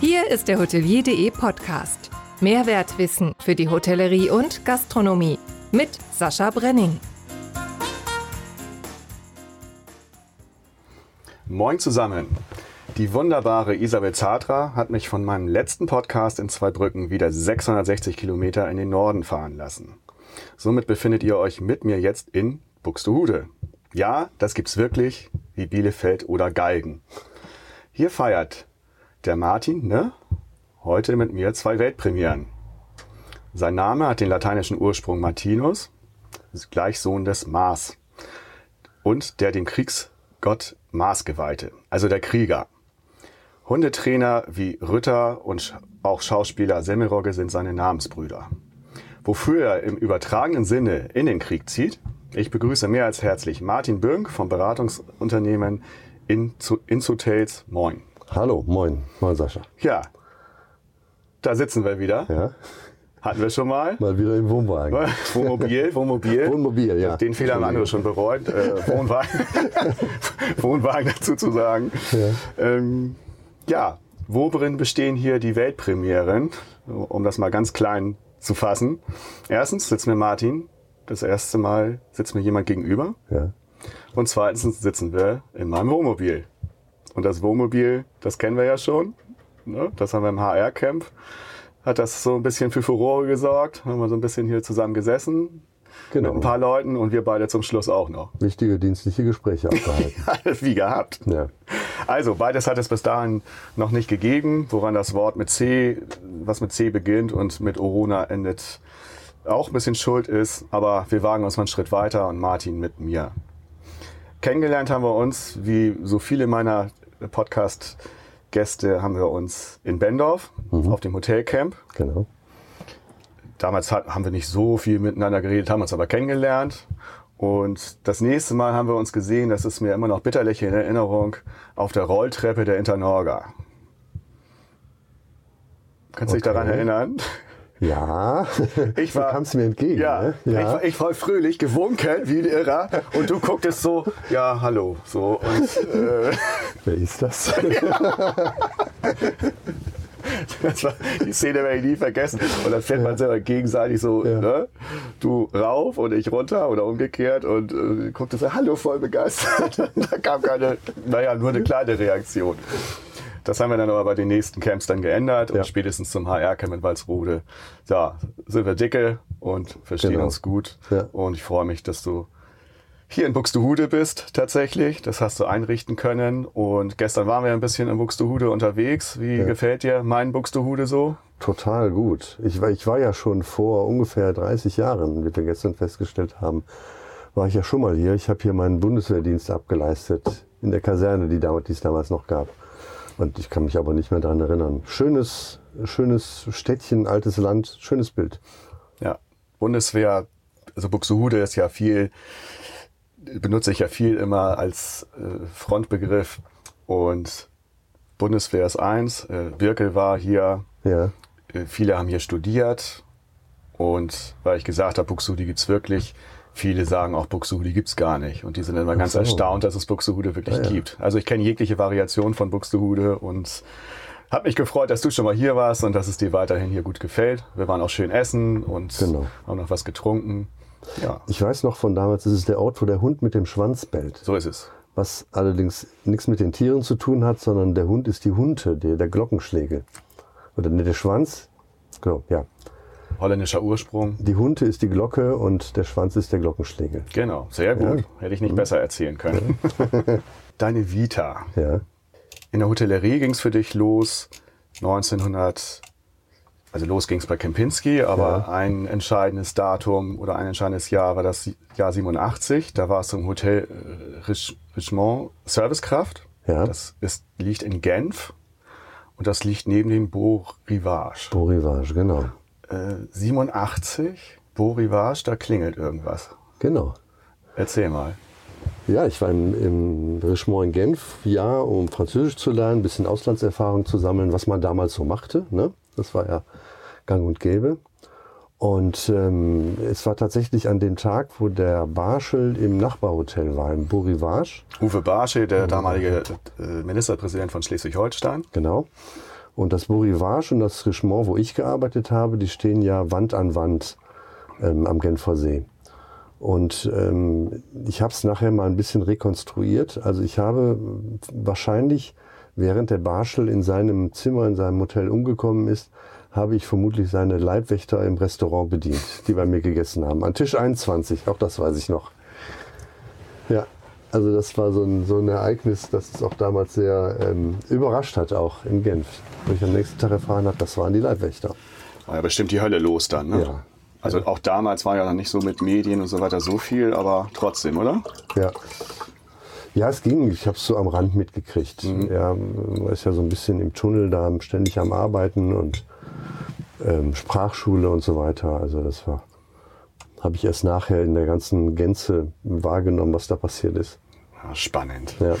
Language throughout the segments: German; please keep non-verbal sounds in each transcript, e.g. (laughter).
Hier ist der Hotelier.de Podcast. Mehrwertwissen für die Hotellerie und Gastronomie mit Sascha Brenning. Moin zusammen. Die wunderbare Isabel Zatra hat mich von meinem letzten Podcast in Zweibrücken wieder 660 Kilometer in den Norden fahren lassen. Somit befindet ihr euch mit mir jetzt in Buxtehude. Ja, das gibt's wirklich, wie Bielefeld oder Galgen. Hier feiert der Martin, ne? Heute mit mir zwei Weltpremieren. Sein Name hat den lateinischen Ursprung Martinus, gleich Sohn des Mars. Und der dem Kriegsgott Mars geweihte, also der Krieger. Hundetrainer wie Rütter und auch Schauspieler Semmelrogge sind seine Namensbrüder. Wofür er im übertragenen Sinne in den Krieg zieht, ich begrüße mehr als herzlich Martin Bönk vom Beratungsunternehmen Hotels. Moin. Hallo, moin. Moin, Sascha. Ja, da sitzen wir wieder. Ja. Hatten wir schon mal. Mal wieder im Wohnwagen. Wohnmobil, (laughs) Wohnmobil. Wohnmobil, ja. Den Fehler haben andere schon bereut. Äh, Wohnwagen. (laughs) Wohnwagen dazu zu sagen. Ja. Ähm, ja, worin bestehen hier die Weltpremieren? Um das mal ganz klein zu fassen. Erstens sitzt mir Martin. Das erste Mal sitzt mir jemand gegenüber. Ja. Und zweitens sitzen wir in meinem Wohnmobil. Und das Wohnmobil, das kennen wir ja schon. Ne? Das haben wir im HR-Camp. Hat das so ein bisschen für Furore gesorgt. Haben wir so ein bisschen hier zusammen gesessen. Genau. Mit ein paar Leuten und wir beide zum Schluss auch noch. Wichtige dienstliche Gespräche (laughs) abgehalten. Wie gehabt. Ja. Also, beides hat es bis dahin noch nicht gegeben, woran das Wort mit C, was mit C beginnt und mit Orona endet, auch ein bisschen schuld ist. Aber wir wagen uns mal einen Schritt weiter und Martin mit mir. Kennengelernt haben wir uns, wie so viele meiner Podcast-Gäste, haben wir uns in Bendorf mhm. auf dem Hotelcamp. Genau. Damals haben wir nicht so viel miteinander geredet, haben uns aber kennengelernt. Und das nächste Mal haben wir uns gesehen, das ist mir immer noch bitterlich in Erinnerung, auf der Rolltreppe der Internorga. Kannst du okay. dich daran erinnern? Ja, ich war, du kamst mir entgegen. Ja, ne? ja. Ich, war, ich war fröhlich gewunken wie ein Irrer und du gucktest so, ja, hallo, so und äh, wer ist das? (laughs) das war, die Szene werde ich nie vergessen. Und dann fährt man selber gegenseitig so, ja. ne? du rauf und ich runter oder umgekehrt und äh, guckte so, hallo, voll begeistert. (laughs) da kam keine, naja, nur eine kleine Reaktion. Das haben wir dann aber bei den nächsten Camps dann geändert ja. und spätestens zum HR-Camp in Walsrode, ja, sind wir dicke und verstehen genau. uns gut. Ja. Und ich freue mich, dass du hier in Buxtehude bist tatsächlich. Das hast du einrichten können. Und gestern waren wir ein bisschen in Buxtehude unterwegs. Wie ja. gefällt dir mein Buxtehude so? Total gut. Ich war, ich war ja schon vor ungefähr 30 Jahren, wie wir gestern festgestellt haben, war ich ja schon mal hier. Ich habe hier meinen Bundeswehrdienst abgeleistet in der Kaserne, die, die es damals noch gab. Und ich kann mich aber nicht mehr daran erinnern. Schönes, schönes Städtchen, altes Land, schönes Bild. Ja, Bundeswehr, also Buxtehude ist ja viel, benutze ich ja viel immer als äh, Frontbegriff. Und Bundeswehr ist eins, äh, Birkel war hier, ja. Äh, viele haben hier studiert. Und weil ich gesagt habe, Buxtehude gibt's wirklich, Viele sagen auch Buxtehude gibt's gar nicht und die sind immer ganz so. erstaunt, dass es Buxtehude wirklich ja, ja. gibt. Also ich kenne jegliche Variation von Buxtehude und habe mich gefreut, dass du schon mal hier warst und dass es dir weiterhin hier gut gefällt. Wir waren auch schön essen und genau. haben noch was getrunken. Ja. Ich weiß noch von damals, es ist der Ort, wo der Hund mit dem Schwanz bellt. So ist es. Was allerdings nichts mit den Tieren zu tun hat, sondern der Hund ist die Hunte, der, der Glockenschläge. Oder nicht der Schwanz. Genau, ja holländischer Ursprung. Die Hunte ist die Glocke und der Schwanz ist der Glockenschlägel. Genau, sehr gut. Ja. Hätte ich nicht mhm. besser erzählen können. (laughs) Deine Vita. Ja. In der Hotellerie ging es für dich los 1900, also los ging es bei Kempinski, aber ja. ein entscheidendes Datum oder ein entscheidendes Jahr war das Jahr 87. Da warst du im Hotel äh, Richemont Servicekraft. Ja. Das ist, liegt in Genf und das liegt neben dem Beau Rivage. Beau Rivage, genau. 87, Beau Rivage, da klingelt irgendwas. Genau. Erzähl mal. Ja, ich war im, im Richemont in Genf, ja, um Französisch zu lernen, ein bisschen Auslandserfahrung zu sammeln, was man damals so machte. Ne? Das war ja gang und gäbe. Und ähm, es war tatsächlich an dem Tag, wo der Barschel im Nachbarhotel war, im Beau Rivage. Uwe Barschel, der damalige äh, Ministerpräsident von Schleswig-Holstein. Genau. Und das Beau Rivage und das Richemont, wo ich gearbeitet habe, die stehen ja Wand an Wand ähm, am Genfer See. Und ähm, ich habe es nachher mal ein bisschen rekonstruiert. Also ich habe wahrscheinlich, während der Barschel in seinem Zimmer, in seinem Hotel umgekommen ist, habe ich vermutlich seine Leibwächter im Restaurant bedient, die bei mir gegessen haben. An Tisch 21, auch das weiß ich noch. Ja, also das war so ein, so ein Ereignis, das es auch damals sehr ähm, überrascht hat, auch in Genf. Wo ich am nächsten Tag erfahren habe, das waren die Leibwächter. War ja bestimmt die Hölle los dann, ne? Ja. Also auch damals war ja noch nicht so mit Medien und so weiter so viel, aber trotzdem, oder? Ja. Ja, es ging. Ich habe es so am Rand mitgekriegt. Ja, man ist ja so ein bisschen im Tunnel da, ständig am Arbeiten und ähm, Sprachschule und so weiter. Also das war, habe ich erst nachher in der ganzen Gänze wahrgenommen, was da passiert ist. Ja, spannend. Ja,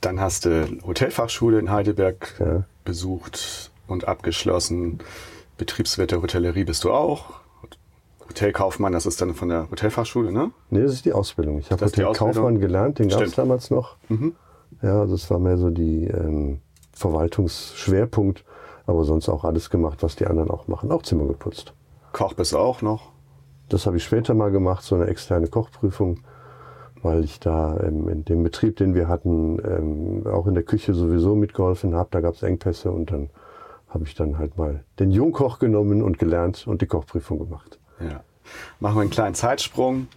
Dann hast du Hotelfachschule in Heidelberg Ja. besucht und abgeschlossen. Betriebswirt der Hotellerie bist du auch. Hotelkaufmann, das ist dann von der Hotelfachschule, ne? nee, das ist die Ausbildung. Ich habe Das Hotelkaufmann gelernt, den gab es. Mhm. damals noch. Ja, also es war mehr so die ähm, Verwaltungsschwerpunkt, aber sonst auch alles gemacht, was die anderen auch machen. Auch Zimmer geputzt. Koch bist du auch noch. Das habe ich später mal gemacht, so eine externe Kochprüfung, weil ich da ähm, in dem Betrieb, den wir hatten, ähm, auch in der Küche sowieso mitgeholfen habe. Da gab es Engpässe und dann habe ich dann halt mal den Jungkoch genommen und gelernt und die Kochprüfung gemacht. Ja. Machen wir einen kleinen Zeitsprung.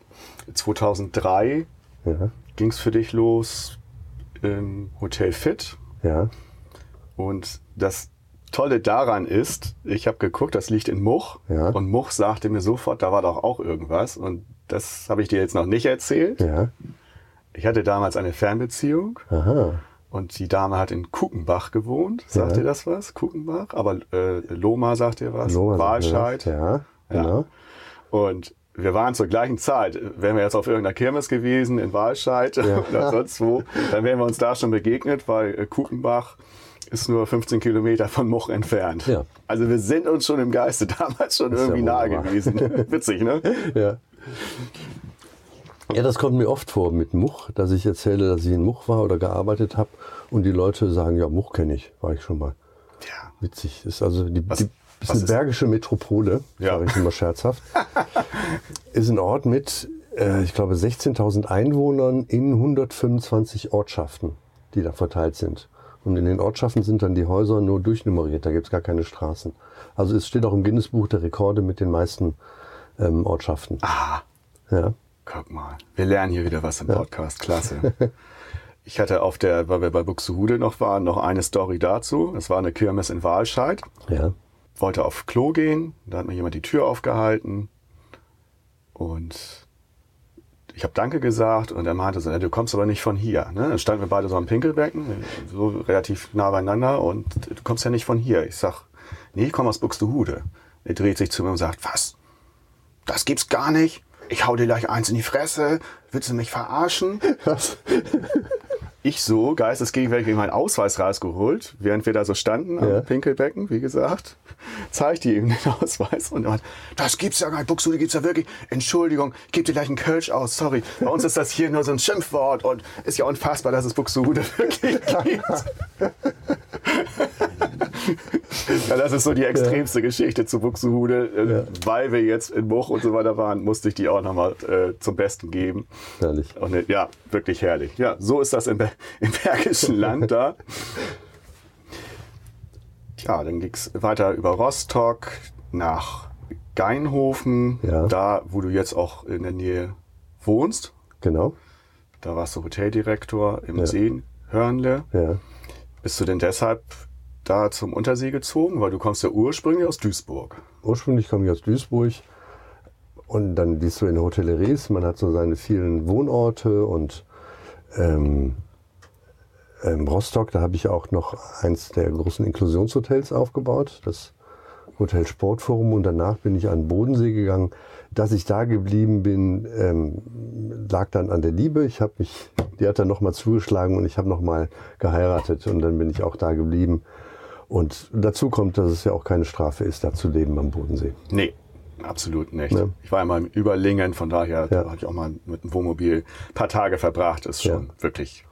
2003 Ja, ging es für dich los im Hotel Fit. ja, Und das Tolle daran ist, ich habe geguckt, das liegt in Much. Ja. Und Much sagte mir sofort, da war doch auch irgendwas. Und das habe ich dir jetzt noch nicht erzählt. ja. Ich hatte damals eine Fernbeziehung Aha. und die Dame hat in Kuchenbach gewohnt. Sagt Ja. dir das was? Kuchenbach? Aber äh, Loma sagt dir was? Loma Walscheid. Ja, genau. Und wir waren zur gleichen Zeit. Wären wir jetzt auf irgendeiner Kirmes gewesen in Walscheid (laughs) oder sonst wo, dann wären wir uns da schon begegnet, weil äh, Kuchenbach ist nur 15 Kilometer von Much entfernt. Ja. Also wir sind uns schon im Geiste (laughs) damals schon ist ja irgendwie nahe gewesen. (laughs) Witzig, ne? Ja. Ja, das kommt mir oft vor mit Much, dass ich erzähle, dass ich in Much war oder gearbeitet habe und die Leute sagen, ja, Much kenne ich, war ich schon mal. Ja. Witzig. Ist also die, Was- die ist eine ist- bergische Metropole, Ja. sage ich immer scherzhaft. (laughs) ist ein Ort mit, äh, ich glaube, 16.000 Einwohnern in 125 Ortschaften, die da verteilt sind. Und in den Ortschaften sind dann die Häuser nur durchnummeriert, da gibt es gar keine Straßen. Also es steht auch im Guinness-Buch der Rekorde mit den meisten ähm, Ortschaften. Ah, Ja. guck mal. Wir lernen hier wieder was im Podcast. Klasse. (laughs) Ich hatte auf der, weil wir bei Buxtehude noch waren, noch eine Story dazu. Es war eine Kirmes in Walscheid. Ja. wollte auf Klo gehen, da hat mir jemand die Tür aufgehalten und ich habe Danke gesagt und er meinte so, "Ja, du kommst aber nicht von hier. Ne? Dann standen wir beide so am Pinkelbecken, so relativ nah beieinander und du kommst ja nicht von hier. Ich sag, nee, ich komme aus Buxtehude. Er dreht sich zu mir und sagt, was? Das gibt's gar nicht. Ich hau dir gleich eins in die Fresse. Willst du mich verarschen? Was? Ich so, geistesgegenwärtig meinen Ausweis rausgeholt, während wir da so standen am Ja. Pinkelbecken, wie gesagt, zeigte ihm den Ausweis und er meinte, das gibt's ja gar nicht, Buxtehude gibt's ja wirklich. Entschuldigung, ich gebe dir gleich einen Kölsch aus, sorry. Bei uns ist das hier nur so ein Schimpfwort und ist ja unfassbar, dass es Buxtehude (laughs) wirklich gibt. (laughs) ja, das ist so die extremste Geschichte zu Buxtehude. Äh, Weil wir jetzt in Much und so weiter waren, musste ich die auch nochmal äh, zum Besten geben. Herrlich. Und äh, ja, wirklich herrlich. Ja, so ist das im, (laughs) im Bergischen Land da. Ja, dann ging es weiter über Rostock nach Geinhofen, Ja. da wo du jetzt auch in der Nähe wohnst. Genau. Da warst du Hoteldirektor im Ja. Seenhörnle. Ja. Bist du denn deshalb da zum Untersee gezogen? Weil du kommst ja ursprünglich aus Duisburg. Ursprünglich komme ich aus Duisburg und dann, es so in der Hotellerie ist, man hat so seine vielen Wohnorte und ähm, Rostock, da habe ich auch noch eins der großen Inklusionshotels aufgebaut, das Hotel Sportforum und danach bin ich an den Bodensee gegangen. Dass ich da geblieben bin, ähm, lag dann an der Liebe. Ich habe mich, die hat dann nochmal zugeschlagen und ich habe nochmal geheiratet und dann bin ich auch da geblieben. Und dazu kommt, dass es ja auch keine Strafe ist, da zu leben am Bodensee. Nee, absolut nicht. Ja. Ich war ja mal im Überlingen, von daher Ja. da habe ich auch mal mit dem Wohnmobil ein paar Tage verbracht. Ist schon Ja. wirklich,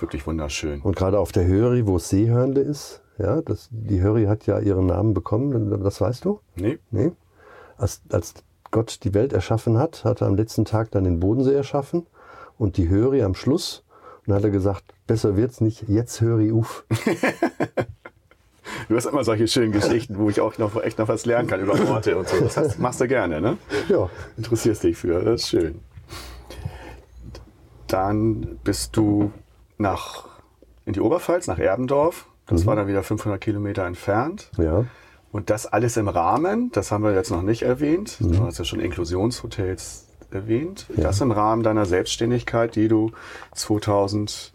wirklich wunderschön. Und gerade auf der Höri, wo es Seehörnle ist, Ja, das, die Höri hat ja ihren Namen bekommen, das weißt du? Nee. Nee. Als, als Gott die Welt erschaffen hat, hat er am letzten Tag dann den Bodensee erschaffen und die Höri am Schluss. Und dann hat er gesagt, besser wird's nicht, jetzt Höri uf. (laughs) Du hast immer solche schönen Geschichten, wo ich auch noch echt noch was lernen kann über Orte und so. Das hast, machst du gerne, ne? Ja, Interessierst dich für, das ist schön. Dann bist du nach, in die Oberpfalz, nach Erbendorf. Das war dann wieder 500 Kilometer entfernt. ja. Und das alles im Rahmen, das haben wir jetzt noch nicht erwähnt. Du hast ja schon Inklusionshotels erwähnt. Das im Rahmen deiner Selbstständigkeit, die du 2009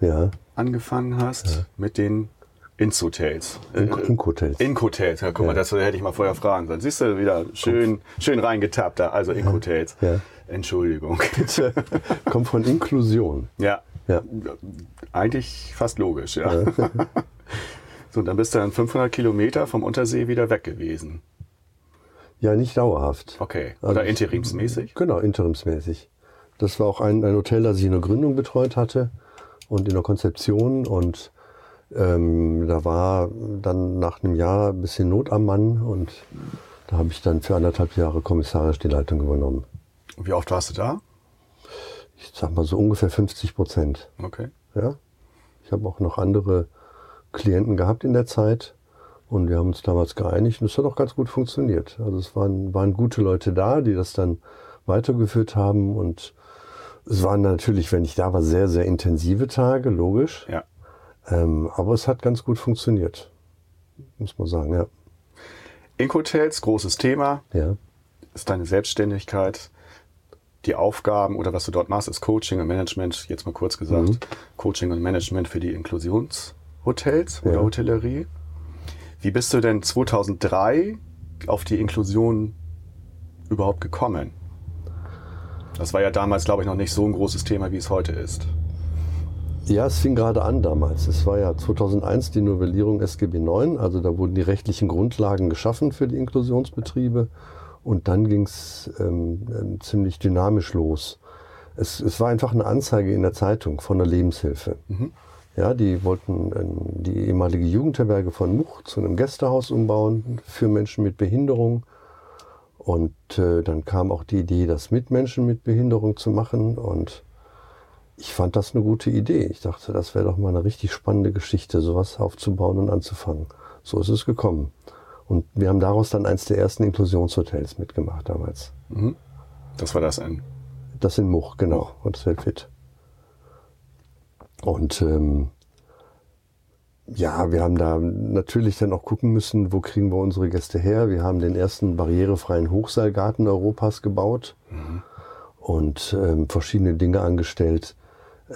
Ja. angefangen hast mit den Ins-Hotels. Äh, Inkhotels. Ink-Hotels, ja, guck mal, das hätte ich mal vorher fragen sollen. Siehst du, wieder schön, schön reingetappt da, also Ink-Hotels. Ja. Entschuldigung. (laughs) Kommt von Inklusion. ja, Ja. eigentlich fast logisch, ja. (laughs) so, dann bist du dann 500 Kilometer vom Untersee wieder weg gewesen. Ja, nicht dauerhaft. Okay. Oder Also- interimsmäßig? Genau, interimsmäßig. Das war auch ein, ein Hotel, das ich in der Gründung betreut hatte und in der Konzeption. Und ähm, da war dann nach einem Jahr ein bisschen Not am Mann und da habe ich dann für anderthalb Jahre kommissarisch die Leitung übernommen. Und Wie oft warst du da? Ich sag mal so ungefähr 50 Prozent. Okay. Ja? Ich habe auch noch andere Klienten gehabt in der Zeit und wir haben uns damals geeinigt und es hat auch ganz gut funktioniert. Also es waren, waren gute Leute da, die das dann weitergeführt haben und es waren natürlich, wenn ich da war, sehr, sehr intensive Tage, logisch. Ja. Ähm, aber es hat ganz gut funktioniert, muss man sagen, ja. Ink-Hotels, großes Thema, ja. ist deine Selbstständigkeit. Die Aufgaben oder was du dort machst, ist Coaching und Management, jetzt mal kurz gesagt. Mhm. Coaching und Management für die Inklusionshotels oder Ja. Hotellerie. Wie bist du denn 2003 auf die Inklusion überhaupt gekommen? Das war ja damals, glaube ich, noch nicht so ein großes Thema, wie es heute ist. Ja, es fing gerade an damals. Es war ja 2001 die Novellierung SGB IX, also da wurden die rechtlichen Grundlagen geschaffen für die Inklusionsbetriebe und dann ging es ähm, ähm, ziemlich dynamisch los. Es, es war einfach eine Anzeige in der Zeitung von der Lebenshilfe. Ja, die wollten ähm, die ehemalige Jugendherberge von Much zu einem Gästehaus umbauen für Menschen mit Behinderung. Und äh, dann kam auch die Idee, das mit Menschen mit Behinderung zu machen. Und ich fand das eine gute Idee. Ich dachte, das wäre doch mal eine richtig spannende Geschichte, sowas aufzubauen und anzufangen. So ist es gekommen. Und wir haben daraus dann eins der ersten Inklusionshotels mitgemacht damals. Das war das ein. Das in Much, genau. Und das fit. Und ähm, ja, wir haben da natürlich dann auch gucken müssen, wo kriegen wir unsere Gäste her. Wir haben den ersten barrierefreien Hochseilgarten Europas gebaut und ähm, verschiedene Dinge angestellt,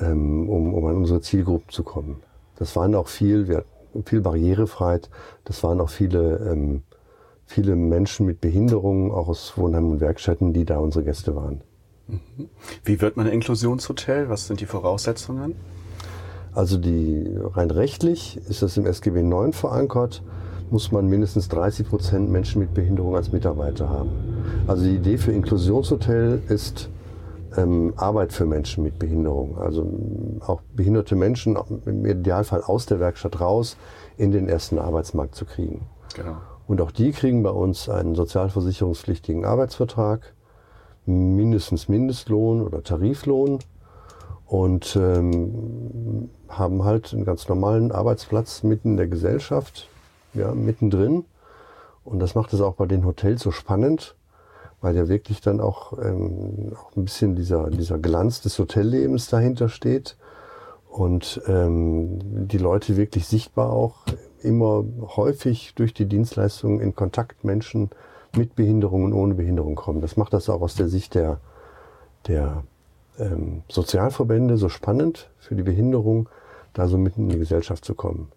ähm, um, um an unsere Zielgruppen zu kommen. Das waren auch viel, wir hatten viel Barrierefreiheit. Das waren auch viele, ähm, viele Menschen mit Behinderungen, auch aus Wohnheimen und Werkstätten, die da unsere Gäste waren. Wie wird man ein Inklusionshotel? Was sind die Voraussetzungen? Also die rein rechtlich ist das im SGB 9 verankert, muss man mindestens 30 Prozent Menschen mit Behinderung als Mitarbeiter haben. Also die Idee für Inklusionshotel ist ähm, Arbeit für Menschen mit Behinderung. Also auch behinderte Menschen im Idealfall aus der Werkstatt raus in den ersten Arbeitsmarkt zu kriegen. Genau. Und auch die kriegen bei uns einen sozialversicherungspflichtigen Arbeitsvertrag, mindestens Mindestlohn oder Tariflohn und ähm, haben halt einen ganz normalen Arbeitsplatz mitten in der Gesellschaft, ja, mittendrin. Und das macht es auch bei den Hotels so spannend, weil ja wirklich dann auch, ähm, auch ein bisschen dieser, dieser Glanz des Hotellebens dahinter steht und ähm, die Leute wirklich sichtbar auch immer häufig durch die Dienstleistungen in Kontakt Menschen mit Behinderung und ohne Behinderung kommen. Das macht das auch aus der Sicht der, der ähm, Sozialverbände so spannend für die Behinderung, da so mitten in die Gesellschaft zu kommen.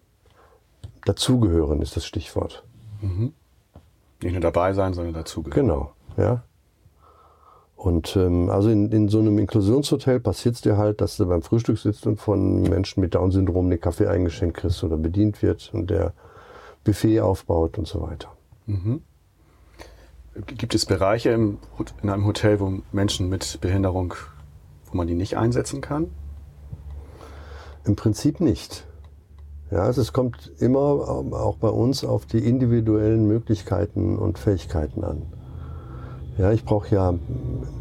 Dazugehören ist das Stichwort. Nicht nur dabei sein, sondern dazugehören. Genau, ja. Und ähm, also in, in so einem Inklusionshotel passiert es dir halt, dass du beim Frühstück sitzt und von Menschen mit Down-Syndrom den Kaffee eingeschenkt kriegst oder bedient wird und der Buffet aufbaut und so weiter. Gibt es Bereiche im, in einem Hotel, wo Menschen mit Behinderung, wo man die nicht einsetzen kann? Im Prinzip nicht. Ja, also es kommt immer ähm, auch bei uns auf die individuellen Möglichkeiten und Fähigkeiten an. Ja, ich brauche ja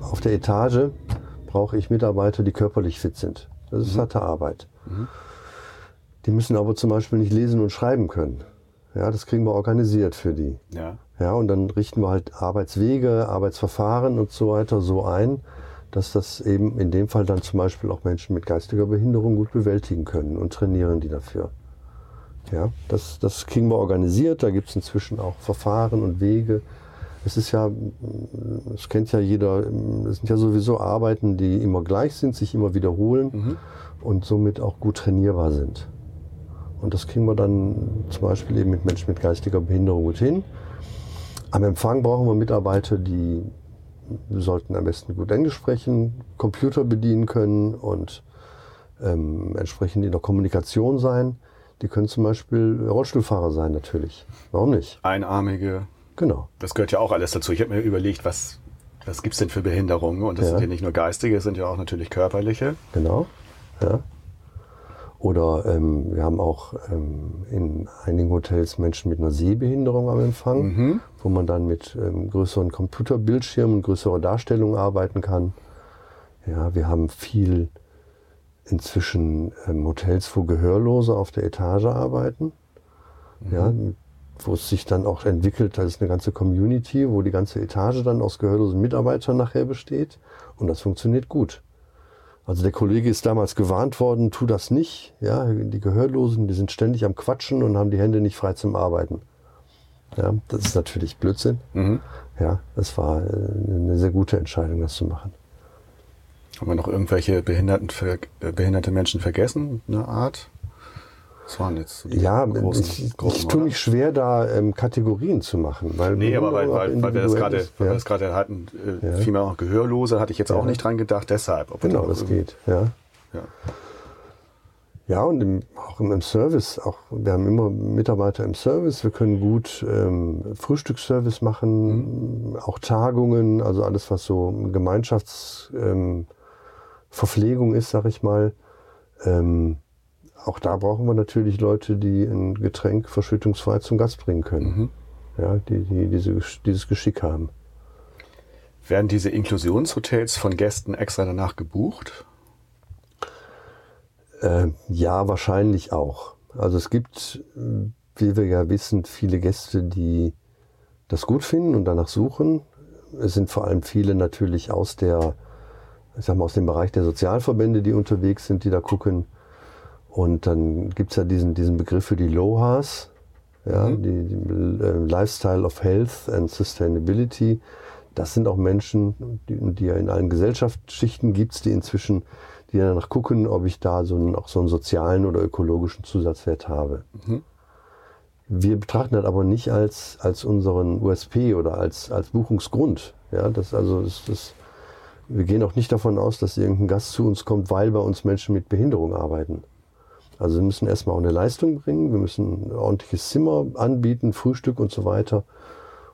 auf der Etage brauche ich Mitarbeiter, die körperlich fit sind. Das ist mhm. harte Arbeit. Mhm. Die müssen aber zum Beispiel nicht lesen und schreiben können. Ja, das kriegen wir organisiert für die. Ja. Ja, und dann richten wir halt Arbeitswege, Arbeitsverfahren und so weiter so ein, dass das eben in dem Fall dann zum Beispiel auch Menschen mit geistiger Behinderung gut bewältigen können und trainieren die dafür. Ja, das, das kriegen wir organisiert. Da gibt es inzwischen auch Verfahren und Wege. Es ist ja, es kennt ja jeder, es sind ja sowieso Arbeiten, die immer gleich sind, sich immer wiederholen mhm. und somit auch gut trainierbar sind. Und das kriegen wir dann zum Beispiel eben mit Menschen mit geistiger Behinderung gut hin. Am Empfang brauchen wir Mitarbeiter, die sollten am besten gut Englisch sprechen, Computer bedienen können und ähm, entsprechend in der Kommunikation sein. Die können zum Beispiel Rollstuhlfahrer sein natürlich. Warum nicht? Einarmige. Genau. Das gehört ja auch alles dazu. Ich habe mir überlegt, was, was gibt es denn für Behinderungen? Und das ja. sind ja nicht nur geistige, es sind ja auch natürlich körperliche. Genau. Ja. Oder ähm, wir haben auch ähm, in einigen Hotels Menschen mit einer Sehbehinderung am Empfang, mhm. wo man dann mit ähm, größeren Computerbildschirmen und größerer Darstellung arbeiten kann. Ja, wir haben viel inzwischen ähm, Hotels, wo Gehörlose auf der Etage arbeiten. Mhm. Ja, wo es sich dann auch entwickelt, das ist eine ganze Community, wo die ganze Etage dann aus gehörlosen Mitarbeitern nachher besteht. Und das funktioniert gut. Also der Kollege ist damals gewarnt worden, tu das nicht. Ja, die Gehörlosen, die sind ständig am Quatschen und haben die Hände nicht frei zum Arbeiten. Ja, das ist natürlich Blödsinn. Mhm. Ja, das war äh, eine sehr gute Entscheidung, das zu machen. Haben wir noch irgendwelche behinderten, äh, behinderte Menschen vergessen, eine Art? Das waren jetzt so ja, großen, ich, großen, ich tue mich schwer, da ähm, Kategorien zu machen. Weil nee, aber weil, weil, weil wir das gerade ja. wir das gerade hatten, äh, ja. vielmehr auch Gehörlose, hatte ich jetzt ja. auch nicht dran gedacht, deshalb. genau, das geht, ja. Ja, ja und im, auch im, Service, auch, wir haben immer Mitarbeiter im Service, wir können gut ähm, Frühstücksservice machen, mhm. auch Tagungen, also alles, was so Gemeinschaftsverpflegung ähm, ist, sag ich mal. Ähm, auch da brauchen wir natürlich Leute, die ein Getränk verschüttungsfrei zum Gast bringen können. Mhm. Ja, die, die diese, dieses Geschick haben. Werden diese Inklusionshotels von Gästen extra danach gebucht? Äh, ja, wahrscheinlich auch. Also es gibt, wie wir ja wissen, viele Gäste, die das gut finden und danach suchen. Es sind vor allem viele natürlich aus der, ich sag mal, aus dem Bereich der Sozialverbände, die unterwegs sind, die da gucken, und dann gibt es ja diesen, diesen Begriff für die LOHAS, ja, mhm. die, die äh, Lifestyle of Health and Sustainability. Das sind auch Menschen, die, die ja in allen Gesellschaftsschichten gibt die inzwischen, die danach gucken, ob ich da so einen, auch so einen sozialen oder ökologischen Zusatzwert habe. Mhm. Wir betrachten das aber nicht als, als unseren USP oder als, als Buchungsgrund. Ja, das, also das, das, wir gehen auch nicht davon aus, dass irgendein Gast zu uns kommt, weil bei uns Menschen mit Behinderung arbeiten. Also wir müssen erstmal auch eine Leistung bringen, wir müssen ein ordentliches Zimmer anbieten, Frühstück und so weiter.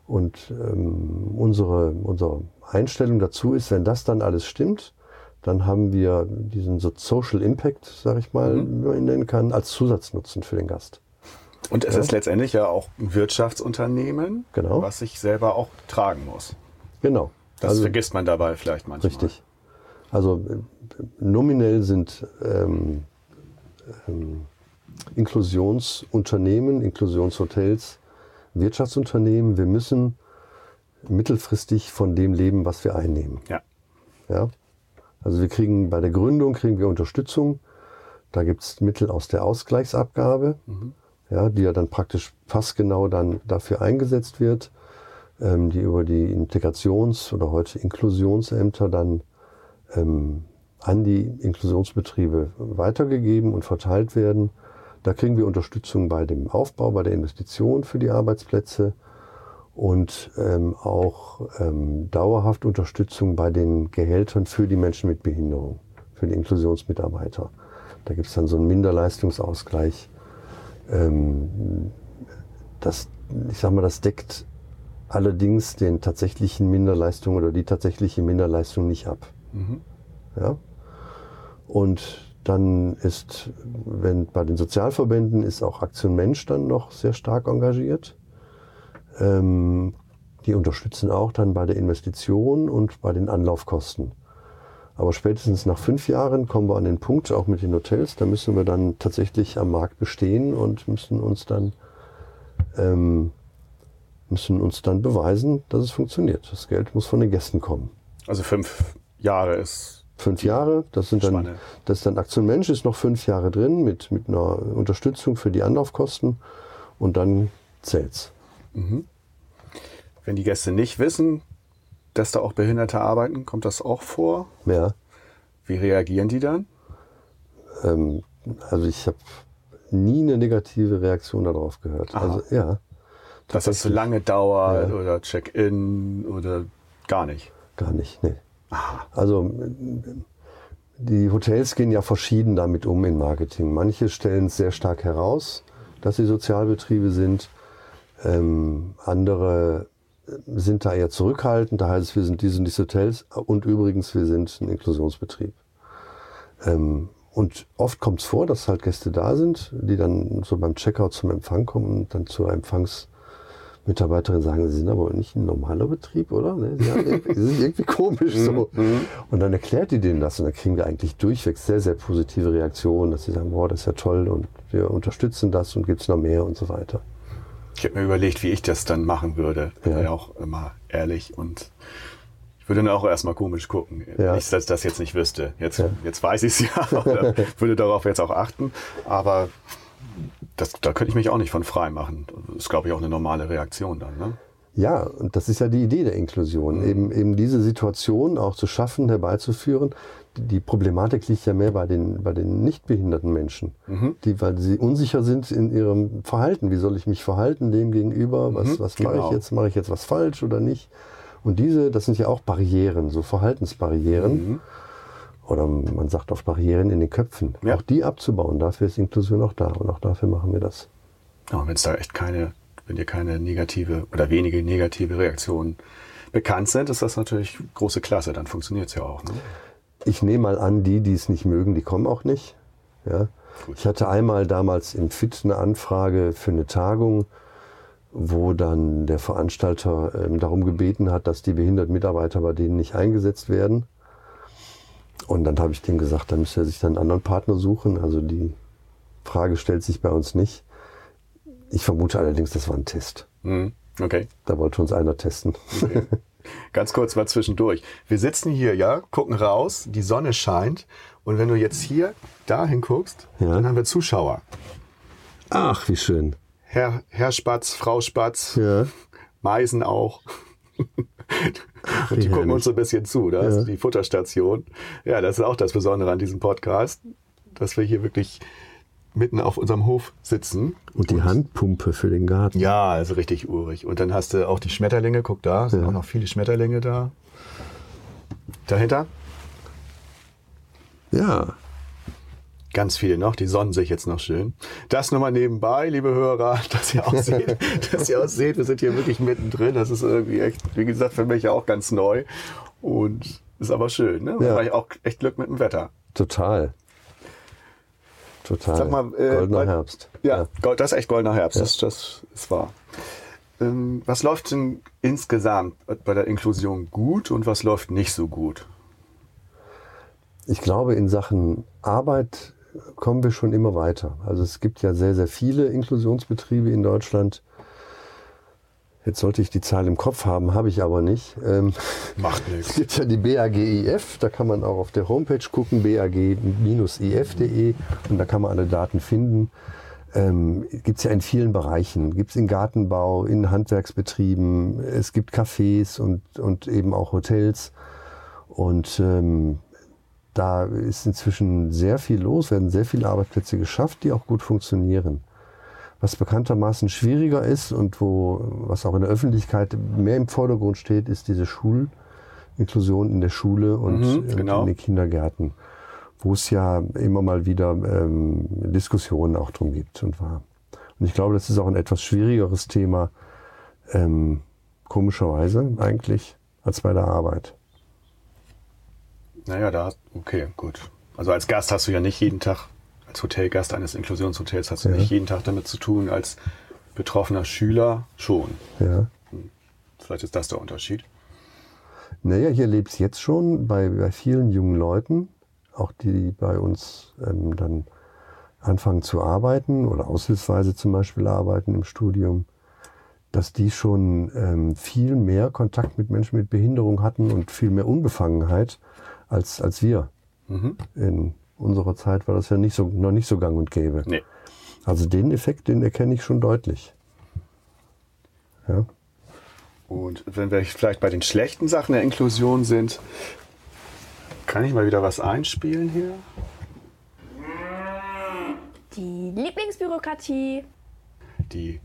Und ähm, unsere, unsere Einstellung dazu ist, wenn das dann alles stimmt, dann haben wir diesen Social Impact, sage ich mal, mhm. wie man ihn nennen kann, als Zusatznutzen für den Gast. Und es ja. ist letztendlich ja auch ein Wirtschaftsunternehmen, genau. was sich selber auch tragen muss. Genau. Das also, vergisst man dabei vielleicht manchmal. Richtig. Also äh, nominell sind ähm, ähm, Inklusionsunternehmen, Inklusionshotels, Wirtschaftsunternehmen. Wir müssen mittelfristig von dem leben, was wir einnehmen. Ja. ja? Also wir kriegen bei der Gründung kriegen wir Unterstützung. Da gibt es Mittel aus der Ausgleichsabgabe, mhm. ja, die ja dann praktisch passgenau dann dafür eingesetzt wird, ähm, die über die Integrations- oder heute Inklusionsämter dann ähm, an die Inklusionsbetriebe weitergegeben und verteilt werden. Da kriegen wir Unterstützung bei dem Aufbau, bei der Investition für die Arbeitsplätze und ähm, auch ähm, dauerhaft Unterstützung bei den Gehältern für die Menschen mit Behinderung, für die Inklusionsmitarbeiter. Da gibt es dann so einen Minderleistungsausgleich. Ähm, das, ich sag mal, das deckt allerdings den tatsächlichen Minderleistung oder die tatsächliche Minderleistung nicht ab. Mhm. Ja? Und Dann ist, wenn bei den Sozialverbänden ist auch Aktion Mensch dann noch sehr stark engagiert. Ähm, die unterstützen auch dann bei der Investition und bei den Anlaufkosten. Aber spätestens nach fünf Jahren kommen wir an den Punkt, auch mit den Hotels, da müssen wir dann tatsächlich am Markt bestehen und müssen uns dann, ähm, müssen uns dann beweisen, dass es funktioniert. Das Geld muss von den Gästen kommen. Also fünf Jahre ist. Fünf Jahre, das sind dann, das ist dann Aktion Mensch ist noch fünf Jahre drin mit, mit einer Unterstützung für die Anlaufkosten und dann zählt's. Wenn die Gäste nicht wissen, dass da auch Behinderte arbeiten, kommt das auch vor? Ja. Wie reagieren die dann? Ähm, also ich habe nie eine negative Reaktion darauf gehört. Aha. Also ja, Dass das so lange dauert oder Check-in oder gar nicht? gar nicht. Nee. Also die Hotels gehen ja verschieden damit um in Marketing. Manche stellen es sehr stark heraus, dass sie Sozialbetriebe sind. Ähm, andere sind da eher zurückhaltend. Da heißt es, wir sind diese und diese Hotels und übrigens, wir sind ein Inklusionsbetrieb. Ähm, und oft kommt es vor, dass halt Gäste da sind, die dann so beim Checkout zum Empfang kommen und dann zur Empfangsmitarbeiterin sagen, sie sind aber nicht ein normaler Betrieb, oder? Ne? Sie, sie sind irgendwie komisch so. Und dann erklärt die denen das und dann kriegen wir eigentlich durchweg sehr, sehr positive Reaktionen, dass sie sagen, boah, das ist ja toll und wir unterstützen das und gibt es noch mehr und so weiter. Ich habe mir überlegt, wie ich das dann machen würde. Bin Ja. ja auch immer ehrlich und ich würde dann auch erstmal komisch gucken. Ja. Nicht, dass ich das jetzt nicht wüsste. Jetzt, Ja. jetzt weiß ich es ja, (laughs) oder würde darauf jetzt auch achten. Aber das, da könnte ich mich auch nicht von frei machen. Das ist, glaube ich, auch eine normale Reaktion dann. Ne? Ja, und das ist ja die Idee der Inklusion, eben, eben diese Situation auch zu schaffen, herbeizuführen. Die- Problematik liegt ja mehr bei den, bei den nicht behinderten Menschen, die, weil sie unsicher sind in ihrem Verhalten. Wie soll ich mich verhalten dem gegenüber? Was, was mache genau. ich jetzt? Mache ich jetzt was falsch oder nicht? Und diese, das sind ja auch Barrieren, so Verhaltensbarrieren. Oder man sagt auch Barrieren in den Köpfen. Ja. Auch die abzubauen, dafür ist Inklusion auch da. Und auch dafür machen wir das. Ja, wenn es da echt keine, wenn dir keine negative oder wenige negative Reaktionen bekannt sind, ist das natürlich große Klasse. Dann funktioniert es ja auch. Ne? Ich nehme mal an, die, die es nicht mögen, die kommen auch nicht. Ja. Gut. Ich hatte einmal damals im FIT eine Anfrage für eine Tagung, wo dann der Veranstalter ähm, darum gebeten hat, dass die behinderten Mitarbeiter bei denen nicht eingesetzt werden. Und dann habe ich dem gesagt, dann müsste er sich dann einen anderen Partner suchen. Also die Frage stellt sich bei uns nicht. Ich vermute allerdings, das war ein Test. Mhm. Okay. Da wollte uns einer testen. okay. (laughs) Ganz kurz mal zwischendurch. Wir sitzen hier, ja, gucken raus, die Sonne scheint. Und wenn du jetzt hier dahin guckst, Ja. dann haben wir Zuschauer. Ach, wie schön. Herr, Herr Spatz, Frau Spatz, Ja. Meisen auch. Und die gucken uns so ein bisschen zu. Da Ja. ist die Futterstation. Ja, das ist auch das Besondere an diesem Podcast, dass wir hier wirklich mitten auf unserem Hof sitzen. Und die Handpumpe für den Garten. Ja, also richtig urig. Und dann hast du auch die Schmetterlinge, guck da, sind Ja. auch noch viele Schmetterlinge da. Dahinter Ja. Ganz viele noch, die sonnen sich jetzt noch schön. Das nur mal nebenbei, liebe Hörer, (laughs) dass ihr auch seht, (laughs) dass ihr auch seht, wir sind hier wirklich mittendrin. Das ist irgendwie echt, wie gesagt, für mich auch ganz neu. Und ist aber schön, ne? Ja. War ich auch echt Glück mit dem Wetter. Total. Total. Sag mal, äh, Goldener weil- Herbst. Ja, Gold, das ist echt goldener Herbst, das, das ist wahr. Ähm, was läuft denn insgesamt bei der Inklusion gut und was läuft nicht so gut? Ich glaube, in Sachen Arbeit kommen wir schon immer weiter. Also es gibt ja sehr, sehr viele Inklusionsbetriebe in Deutschland. Jetzt sollte ich die Zahl im Kopf haben, habe ich aber nicht. Ähm, Macht (laughs) es nichts. gibt ja die BAGIF, da kann man auch auf der Homepage gucken, bag-if.de und da kann man alle Daten finden. Ähm, gibt es ja in vielen Bereichen. Gibt es in Gartenbau, in Handwerksbetrieben, es gibt Cafés und, und eben auch Hotels. Und ähm, da ist inzwischen sehr viel los, werden sehr viele Arbeitsplätze geschafft, die auch gut funktionieren. Was bekanntermaßen schwieriger ist und wo, was auch in der Öffentlichkeit mehr im Vordergrund steht, ist diese Schulinklusion in der Schule und, Mhm, und genau. in den Kindergärten, wo es ja immer mal wieder ähm, Diskussionen auch drum gibt und war. Und ich glaube, das ist auch ein etwas schwierigeres Thema, ähm, komischerweise eigentlich, als bei der Arbeit. Naja, da, okay, gut. Also als Gast hast du ja nicht jeden Tag, als Hotelgast eines Inklusionshotels hast du Ja. nicht jeden Tag damit zu tun, als betroffener Schüler schon. Ja. Vielleicht ist das der Unterschied. Naja, ich erlebe es jetzt schon bei, bei vielen jungen Leuten, auch die bei uns ähm, dann anfangen zu arbeiten oder aushilfsweise zum Beispiel arbeiten im Studium, dass die schon ähm, viel mehr Kontakt mit Menschen mit Behinderung hatten und viel mehr Unbefangenheit als, als wir. Mhm. In unserer Zeit war das ja nicht so, noch nicht so gang und gäbe. Nee. Also den Effekt, den erkenne ich schon deutlich. Ja. Und wenn wir vielleicht bei den schlechten Sachen der Inklusion sind, kann ich mal wieder was einspielen hier? Die Lieblingsbürokratie. Die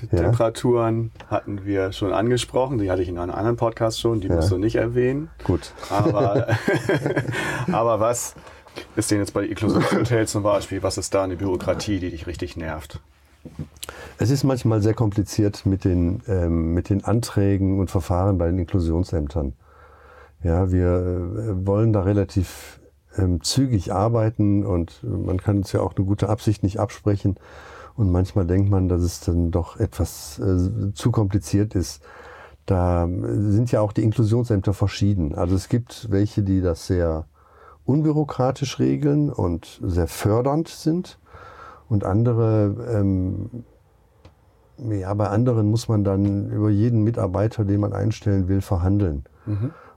Kühlraumtemperaturen hatten wir schon angesprochen. Die hatte ich in einem anderen Podcast schon. Die Ja. musst du nicht erwähnen. Gut. Aber, (laughs) aber was ist denn jetzt bei Inklusionshotels zum Beispiel? Was ist da eine Bürokratie, die dich richtig nervt? Es ist manchmal sehr kompliziert mit den, ähm, mit den Anträgen und Verfahren bei den Inklusionsämtern. Ja, wir äh, wollen da relativ ähm, zügig arbeiten und man kann uns ja auch eine gute Absicht nicht absprechen. Und manchmal denkt man, dass es dann doch etwas äh, zu kompliziert ist. Da sind ja auch die Inklusionsämter verschieden. Also es gibt welche, die das sehr unbürokratisch regeln und sehr fördernd sind. Und andere, ähm, ja, bei anderen muss man dann über jeden Mitarbeiter, den man einstellen will, verhandeln.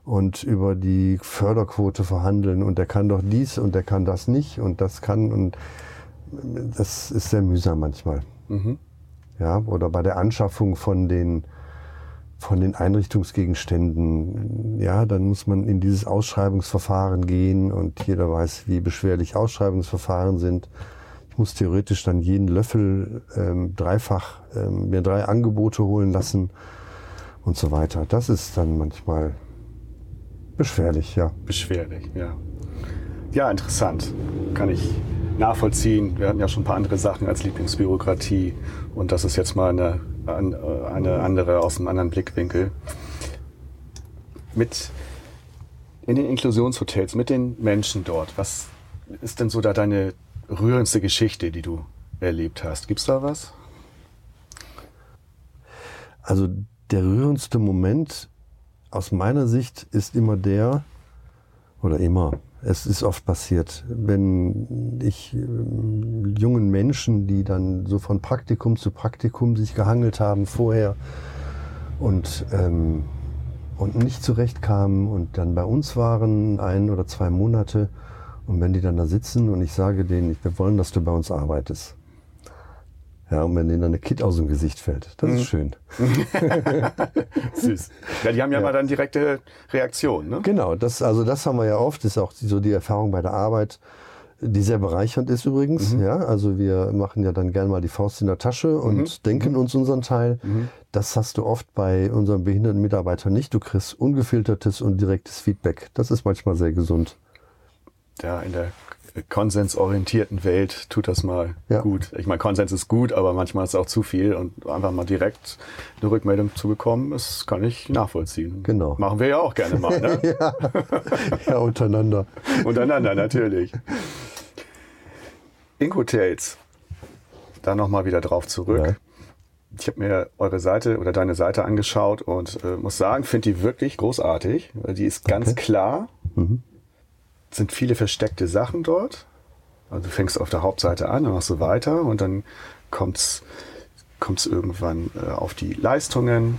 Und über die Förderquote verhandeln. Und der kann doch dies und der kann das nicht und das kann. Und das ist sehr mühsam manchmal. Mhm. Ja, oder bei der Anschaffung von den, von den Einrichtungsgegenständen. Ja, dann muss man in dieses Ausschreibungsverfahren gehen und jeder weiß, wie beschwerlich Ausschreibungsverfahren sind. Ich muss theoretisch dann jeden Löffel ähm, dreifach ähm, mir drei Angebote holen lassen und so weiter. Das ist dann manchmal beschwerlich, ja. Beschwerlich, ja. Ja, interessant. Kann ich nachvollziehen. Wir hatten ja schon ein paar andere Sachen als Lieblingsbürokratie und das ist jetzt mal eine, äh, eine andere aus einem anderen Blickwinkel. Mit in den Inklusionshotels, mit den Menschen dort, was ist denn so da deine rührendste Geschichte, die du erlebt hast? Gibt's da was? Also der rührendste Moment aus meiner Sicht ist immer der, oder immer, es ist oft passiert, wenn ich ähm, jungen Menschen, die dann so von Praktikum zu Praktikum sich gehangelt haben vorher und, ähm, und nicht zurechtkamen und dann bei uns waren, ein oder zwei Monate, und wenn die dann da sitzen und ich sage denen, wir wollen, dass du bei uns arbeitest. Ja, und wenn denen dann eine Kit aus dem Gesicht fällt, das ist schön. (laughs) Süß. Ja, die haben ja, mal dann direkte Reaktionen, ne? Genau, das, also das haben wir ja oft, das ist auch so die Erfahrung bei der Arbeit, die sehr bereichernd ist übrigens. Ja, also wir machen ja dann gern mal die Faust in der Tasche und denken uns unseren Teil. Das hast du oft bei unseren behinderten Mitarbeitern nicht. Du kriegst ungefiltertes und direktes Feedback. Das ist manchmal sehr gesund. Ja, in der konsensorientierten Welt tut das mal Ja. gut. Ich meine, Konsens ist gut, aber manchmal ist es auch zu viel und einfach mal direkt eine Rückmeldung zu bekommen, das kann ich nachvollziehen. Genau. Machen wir ja auch gerne mal, ne? (laughs) ja. ja, untereinander. Untereinander natürlich. Inkhotels. Da nochmal wieder drauf zurück. Ja. Ich habe mir eure Seite oder deine Seite angeschaut und äh, muss sagen, finde die wirklich großartig. Die ist ganz klar. Sind viele versteckte Sachen dort. Also du fängst auf der Hauptseite an, dann machst du weiter und dann kommt's kommt's irgendwann äh, auf die Leistungen,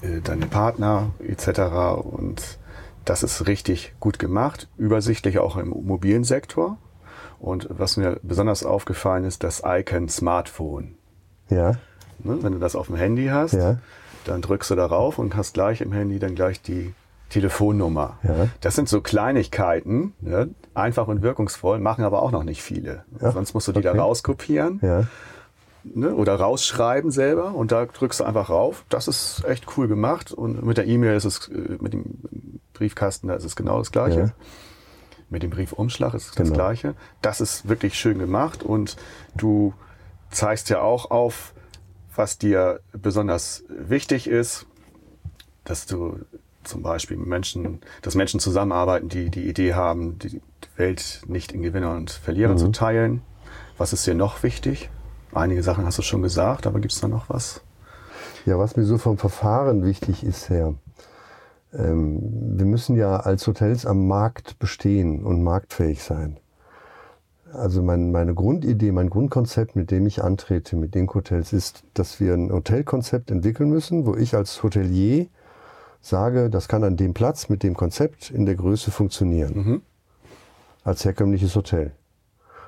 äh, deine Partner etc. Und das ist richtig gut gemacht, übersichtlich auch im mobilen Sektor. Und was mir besonders aufgefallen ist, das Icon Smartphone. Ja, Ne? Wenn du das auf dem Handy hast, Ja. dann drückst du darauf und hast gleich im Handy dann gleich die Telefonnummer. Ja. Das sind so Kleinigkeiten, ne? einfach und wirkungsvoll, machen aber auch noch nicht viele. Ja, Sonst musst du die okay. da rauskopieren ja, ne? oder rausschreiben selber und da drückst du einfach rauf. Das ist echt cool gemacht und mit der E-Mail ist es, äh, mit dem Briefkasten, da ist es genau das Gleiche. Mit dem Briefumschlag ist es das Genau. Gleiche. Das ist wirklich schön gemacht und du zeigst ja auch auf, was dir besonders wichtig ist, dass du zum Beispiel Menschen, dass Menschen zusammenarbeiten, die die Idee haben, die Welt nicht in Gewinner und Verlierer Mhm. zu teilen. Was ist dir noch wichtig? Einige Sachen hast du schon gesagt, aber gibt es da noch was? Ja, was mir so vom Verfahren wichtig ist, Herr, ähm, wir müssen ja als Hotels am Markt bestehen und marktfähig sein. Also mein, meine Grundidee, mein Grundkonzept, mit dem ich antrete, mit den Hotels, ist, dass wir ein Hotelkonzept entwickeln müssen, wo ich als Hotelier sage, das kann an dem Platz mit dem Konzept in der Größe funktionieren. Als herkömmliches Hotel.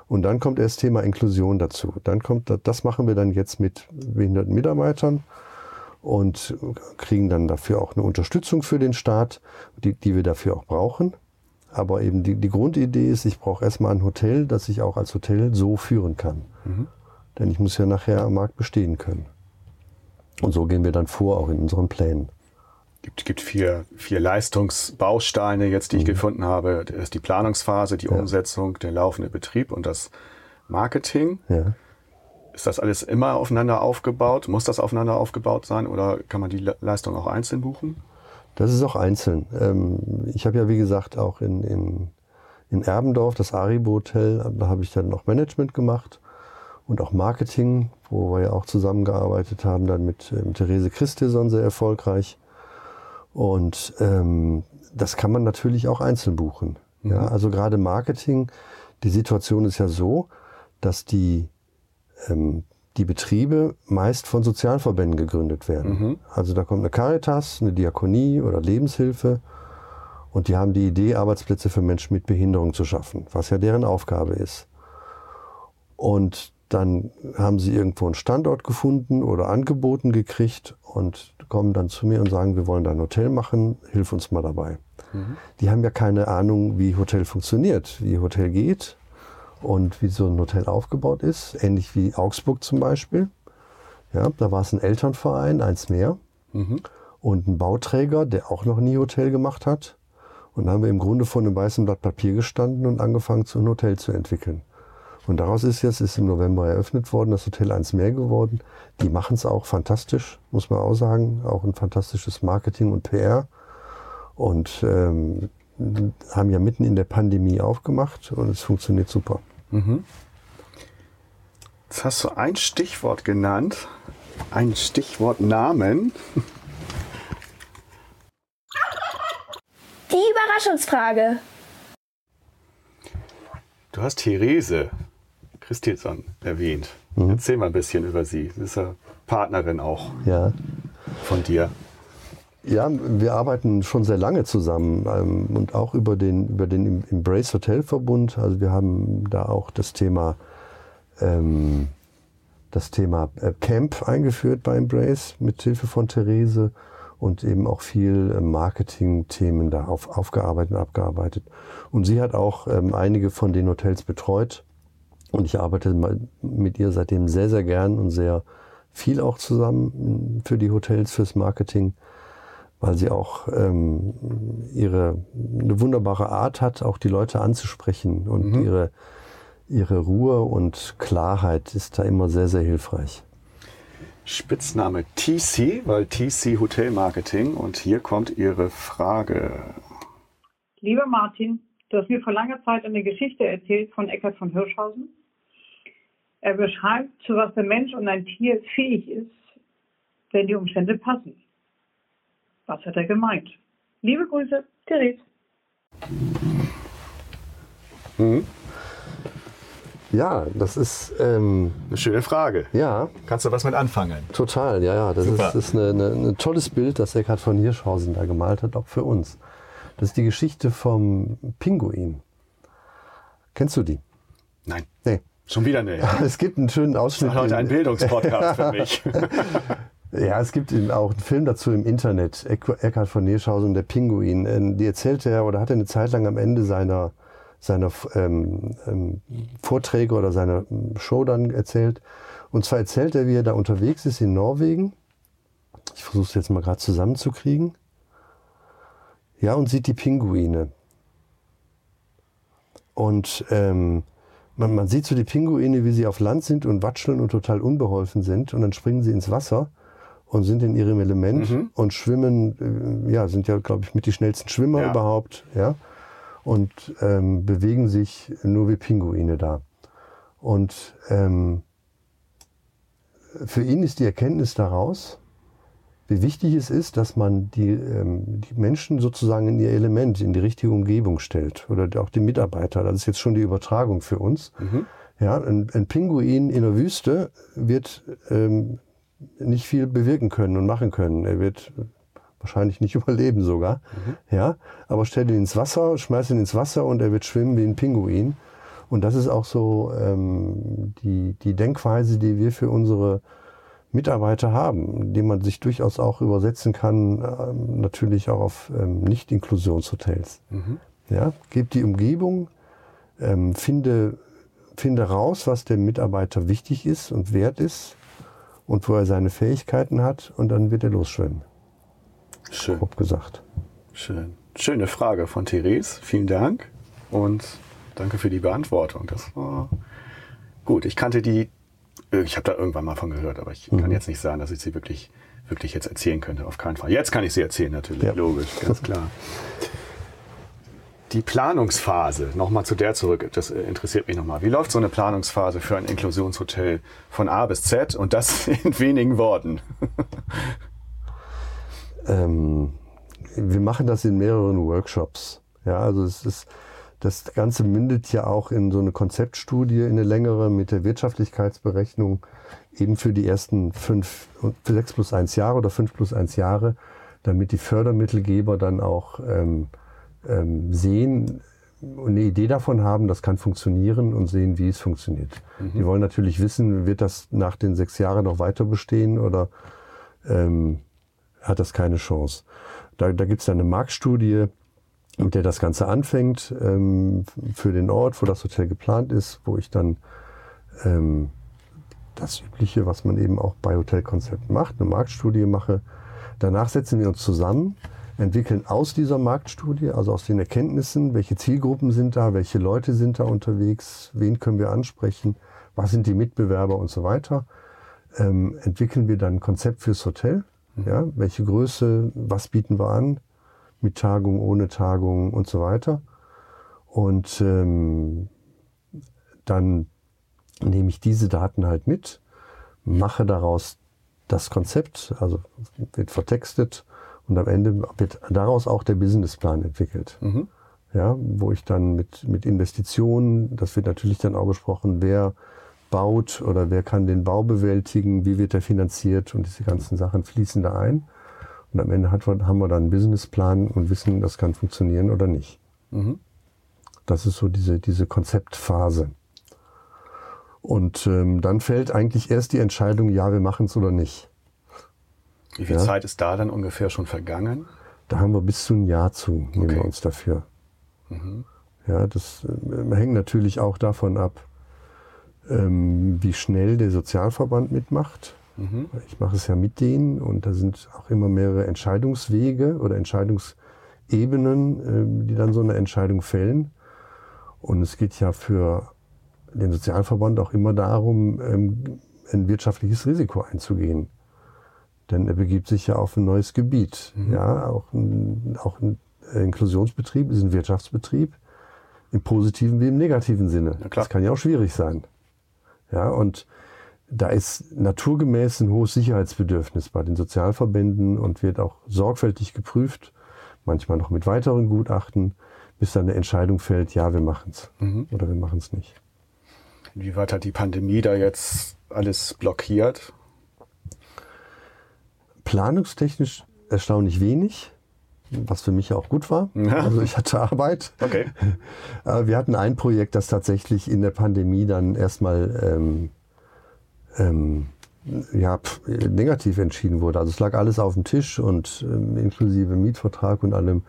Und dann kommt erst Thema Inklusion dazu. Dann kommt, das machen wir dann jetzt mit behinderten Mitarbeitern und kriegen dann dafür auch eine Unterstützung für den Staat, die, die wir dafür auch brauchen. Aber eben die, die Grundidee ist, ich brauche erstmal ein Hotel, das ich auch als Hotel so führen kann. Denn ich muss ja nachher am Markt bestehen können. Und so gehen wir dann vor, auch in unseren Plänen. Gibt, gibt vier, vier Leistungsbausteine jetzt, die ich gefunden habe. Das ist die Planungsphase, die Umsetzung, der laufende Betrieb und das Marketing. Ja. Ist das alles immer aufeinander aufgebaut? Muss das aufeinander aufgebaut sein oder kann man die Le Leistung auch einzeln buchen? Das ist auch einzeln. Ähm, ich habe ja, wie gesagt, auch in, in, in Erbendorf das Aribo Hotel, da habe ich dann noch Management gemacht und auch Marketing, wo wir ja auch zusammengearbeitet haben, dann mit ähm, Therese Christison sehr erfolgreich. Und ähm, das kann man natürlich auch einzeln buchen. Ja, also gerade Marketing, die Situation ist ja so, dass die ähm, die Betriebe meist von Sozialverbänden gegründet werden. Also da kommt eine Caritas, eine Diakonie oder Lebenshilfe und die haben die Idee, Arbeitsplätze für Menschen mit Behinderung zu schaffen, was ja deren Aufgabe ist. Und dann haben sie irgendwo einen Standort gefunden oder angeboten gekriegt und kommen dann zu mir und sagen, wir wollen da ein Hotel machen, hilf uns mal dabei. Die haben ja keine Ahnung, wie Hotel funktioniert, wie Hotel geht und wie so ein Hotel aufgebaut ist, ähnlich wie Augsburg zum Beispiel. Ja, da war es ein Elternverein, eins mehr, und ein Bauträger, der auch noch nie Hotel gemacht hat. Und dann haben wir im Grunde vor einem weißen Blatt Papier gestanden und angefangen, so ein Hotel zu entwickeln. Und daraus ist jetzt, ist im November eröffnet worden, das Hotel eins mehr geworden. Die machen es auch fantastisch, muss man auch sagen. Auch ein fantastisches Marketing und PR. Und ähm, haben ja mitten in der Pandemie aufgemacht und es funktioniert super. Jetzt hast du ein Stichwort genannt, ein Stichwort Namen. Die Überraschungsfrage. Du hast Therese Christilson erwähnt. Erzähl mal ein bisschen über sie. Sie ist ja Partnerin auch Ja. von dir. Ja, wir arbeiten schon sehr lange zusammen ähm, und auch über den, über den Embrace Hotel Verbund. Also wir haben da auch das Thema, ähm, das Thema äh, Camp eingeführt bei Embrace mit Hilfe von Therese und eben auch viel äh, Marketing-Themen da auf, aufgearbeitet und abgearbeitet. Und sie hat auch ähm, einige von den Hotels betreut und ich arbeite mit ihr seitdem sehr, sehr gern und sehr viel auch zusammen für die Hotels, fürs Marketing weil sie auch ähm, ihre eine wunderbare Art hat, auch die Leute anzusprechen und ihre ihre Ruhe und Klarheit ist da immer sehr sehr hilfreich. Spitzname TC, weil TC Hotel Marketing. Und hier kommt ihre Frage. Lieber Martin, du hast mir vor langer Zeit eine Geschichte erzählt von Eckhard von Hirschhausen. Er beschreibt, zu was der Mensch und ein Tier fähig ist, wenn die Umstände passen. Was hat er gemeint? Liebe Grüße, Therese. Ja, das ist ähm, Eine schöne Frage. ja Kannst du was mit anfangen? total. Ja, ja, das Super. ist, ist eine, eine, ein tolles Bild, das Eckhard von Hirschhausen da gemalt hat, auch für uns. Das ist die Geschichte vom Pinguin. Kennst du die? Nein. Nee. Schon wieder ne. (laughs) Es gibt einen schönen Ausschnitt. Heute ein in- Bildungspodcast für mich. (laughs) Ja, es gibt eben auch einen Film dazu im Internet, Eck- Eckhard von Hirschhausen, der Pinguin. Ähm, Die erzählte er oder hat er eine Zeit lang am Ende seiner, seiner ähm, ähm, Vorträge oder seiner ähm, Show dann erzählt. Und zwar erzählt er, wie er da unterwegs ist in Norwegen. Ich versuche es jetzt mal gerade zusammenzukriegen. Ja, und sieht die Pinguine. Und ähm, man, man sieht so die Pinguine, wie sie auf Land sind und watscheln und total unbeholfen sind. Und dann springen sie ins Wasser und sind in ihrem Element mhm. und schwimmen, äh, ja, sind ja, glaube ich, mit die schnellsten Schwimmer ja. überhaupt, ja, und ähm, bewegen sich nur wie Pinguine da. Und ähm, für ihn ist die Erkenntnis daraus, wie wichtig es ist, dass man die, ähm, die Menschen sozusagen in ihr Element, in die richtige Umgebung stellt. Oder auch die Mitarbeiter. Das ist jetzt schon die Übertragung für uns. Mhm. Ja, ein, ein, Pinguin in der Wüste wird ähm, nicht viel bewirken können und machen können. Er wird wahrscheinlich nicht (laughs) überleben sogar. Mhm. Ja, aber stell ihn ins Wasser, schmeiß ihn ins Wasser und er wird schwimmen wie ein Pinguin. Und das ist auch so ähm, die, die Denkweise, die wir für unsere Mitarbeiter haben, die man sich durchaus auch übersetzen kann, ähm, natürlich auch auf ähm, Nicht-Inklusionshotels. Mhm. Ja, gib die Umgebung, ähm, finde, finde raus, was dem Mitarbeiter wichtig ist und wert ist und wo er seine Fähigkeiten hat und dann wird er losschwimmen. Schön. Grob gesagt. Schön. Schöne Frage von Therese. Vielen Dank und danke für die Beantwortung. Das war gut. Ich kannte die, ich habe da irgendwann mal von gehört, aber ich mhm. kann jetzt nicht sagen, dass ich sie wirklich, wirklich jetzt erzählen könnte. Auf keinen Fall. Jetzt kann ich sie erzählen, natürlich. Ja. Logisch, ganz klar. Die Planungsphase, nochmal zu der zurück, das interessiert mich nochmal. Wie läuft so eine Planungsphase für ein Inklusionshotel von A bis Z und das (laughs) in wenigen Worten? ähm, wir machen das in mehreren Workshops. Ja, also es ist, das Ganze mündet ja auch in so eine Konzeptstudie, in eine längere mit der Wirtschaftlichkeitsberechnung eben für die ersten fünf, sechs plus eins Jahre oder fünf plus eins Jahre, damit die Fördermittelgeber dann auch ähm, ähm, sehen und eine Idee davon haben, das kann funktionieren und sehen, wie es funktioniert. Mhm. Die wollen natürlich wissen, wird das nach den sechs Jahren noch weiter bestehen oder ähm, hat das keine Chance. Da, da gibt es eine Marktstudie, mit der das Ganze anfängt, ähm, für den Ort, wo das Hotel geplant ist, wo ich dann ähm, das Übliche, was man eben auch bei Hotelkonzepten macht, eine Marktstudie mache. Danach setzen wir uns zusammen entwickeln aus dieser Marktstudie, also aus den Erkenntnissen, welche Zielgruppen sind da, welche Leute sind da unterwegs, wen können wir ansprechen, was sind die Mitbewerber und so weiter, ähm, entwickeln wir dann ein Konzept fürs Hotel. Ja, welche Größe, was bieten wir an, mit Tagung, ohne Tagung und so weiter. Und ähm, dann nehme ich diese Daten halt mit, mache daraus das Konzept, also wird vertextet und am Ende wird daraus auch der Businessplan entwickelt. Mhm. Ja, wo ich dann mit, mit Investitionen, das wird natürlich dann auch besprochen, wer baut oder wer kann den Bau bewältigen, wie wird er finanziert und diese ganzen Sachen fließen da ein. Und am Ende haben wir dann einen Businessplan und wissen, das kann funktionieren oder nicht. Mhm. Das ist so diese, diese Konzeptphase. Und ähm, dann fällt eigentlich erst die Entscheidung, ja, wir machen es oder nicht. Wie viel ja? Zeit ist da dann ungefähr schon vergangen? Da haben wir bis zu ein Jahr zu, nehmen okay. wir uns dafür. Mhm. Ja, das äh, hängt natürlich auch davon ab, ähm, wie schnell der Sozialverband mitmacht. Mhm. Ich mache es ja mit denen und da sind auch immer mehrere Entscheidungswege oder Entscheidungsebenen, äh, die dann so eine Entscheidung fällen. Und es geht ja für den Sozialverband auch immer darum, ähm, ein wirtschaftliches Risiko einzugehen. Denn er begibt sich ja auf ein neues Gebiet. Mhm. Ja, auch ein, auch ein Inklusionsbetrieb ist ein Wirtschaftsbetrieb im positiven wie im negativen Sinne. Das kann ja auch schwierig sein. Ja, und da ist naturgemäß ein hohes Sicherheitsbedürfnis bei den Sozialverbänden und wird auch sorgfältig geprüft, manchmal noch mit weiteren Gutachten, bis dann eine Entscheidung fällt, ja, wir machen es mhm. oder wir machen es nicht. Inwieweit hat die Pandemie da jetzt alles blockiert? planungstechnisch erstaunlich wenig, was für mich auch gut war. Ja. Also ich hatte Arbeit. Okay. (laughs) Wir hatten ein Projekt, das tatsächlich in der Pandemie dann erstmal ähm, ähm, ja, negativ entschieden wurde. Also es lag alles auf dem Tisch und ähm, inklusive Mietvertrag und allem.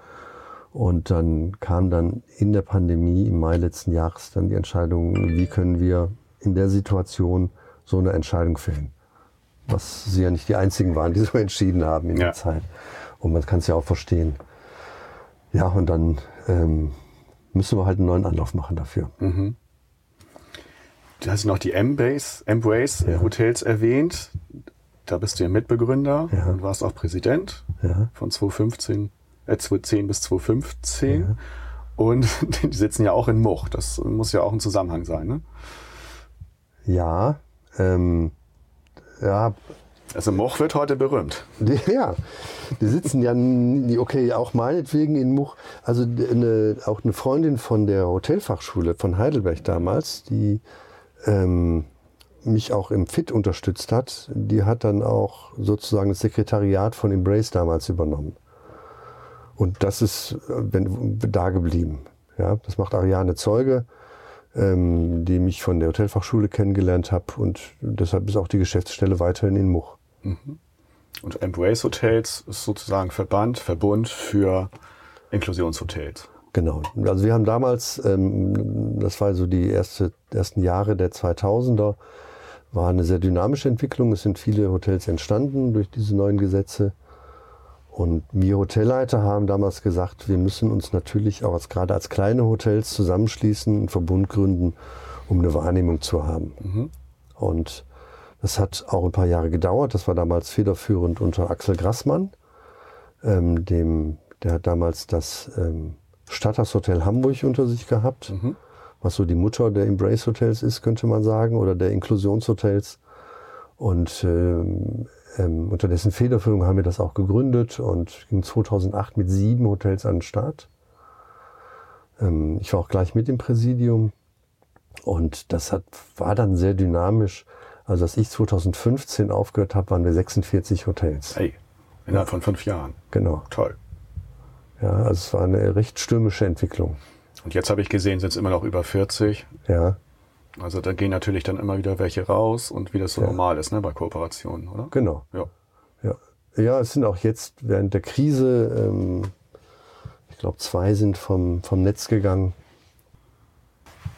Und dann kam dann in der Pandemie im Mai letzten Jahres dann die Entscheidung, wie können wir in der Situation so eine Entscheidung fällen was sie ja nicht die einzigen waren, die so (laughs) entschieden haben in ja. der Zeit. Und man kann es ja auch verstehen. Ja, und dann ähm, müssen wir halt einen neuen Anlauf machen dafür. Mhm. Du hast noch die Embrace, Embrace ja. Hotels erwähnt. da bist du ja Mitbegründer Ja. und warst auch Präsident Ja. von 2015, äh, 2010 bis 2015. Und (laughs) die sitzen ja auch in Much. Das muss ja auch ein Zusammenhang sein, ne? Ja, ähm, ja, Also Much wird heute berühmt. (laughs) Ja, die sitzen ja, okay, auch meinetwegen in Much. Also eine, auch eine Freundin von der Hotelfachschule von Heidelberg damals, die ähm, mich auch im FIT unterstützt hat, die hat dann auch sozusagen das Sekretariat von Embrace damals übernommen. Und das ist äh, wenn, da geblieben. Ja, das macht Ariane Zeuge, ähm, die mich von der Hotelfachschule kennengelernt habe. Und deshalb ist auch die Geschäftsstelle weiterhin in Much. Und Embrace Hotels ist sozusagen Verband, Verbund für Inklusionshotels. Genau. Also wir haben damals, ähm, das war so die erste, ersten Jahre der 2000er, war eine sehr dynamische Entwicklung. Es sind viele Hotels entstanden durch diese neuen Gesetze. Und wir Hotelleiter haben damals gesagt, wir müssen uns natürlich auch als, gerade als kleine Hotels zusammenschließen, einen Verbund gründen, um eine Wahrnehmung zu haben. Und das hat auch ein paar Jahre gedauert. Das war damals federführend unter Axel Grassmann, ähm, dem, der hat damals das ähm, Stadthaus Hotel Hamburg unter sich gehabt, was so die Mutter der Embrace Hotels ist, könnte man sagen, oder der Inklusionshotels. Und ähm, ähm, unter dessen Federführung haben wir das auch gegründet und ging 2008 mit sieben Hotels an den Start. Ähm, ich war auch gleich mit im Präsidium und das hat, war dann sehr dynamisch. Also als ich 2015 aufgehört habe, waren wir 46 Hotels. Hey, innerhalb von fünf Jahren. Genau. Toll. Ja, also es war eine recht stürmische Entwicklung. Und jetzt habe ich gesehen, sind es immer noch über 40. Ja, Also da gehen natürlich dann immer wieder welche raus und wie das so Ja. normal ist, ne, bei Kooperationen, oder? genau. Ja. Ja, ja es sind auch jetzt während der Krise, ähm, ich glaube, zwei sind vom, vom Netz gegangen.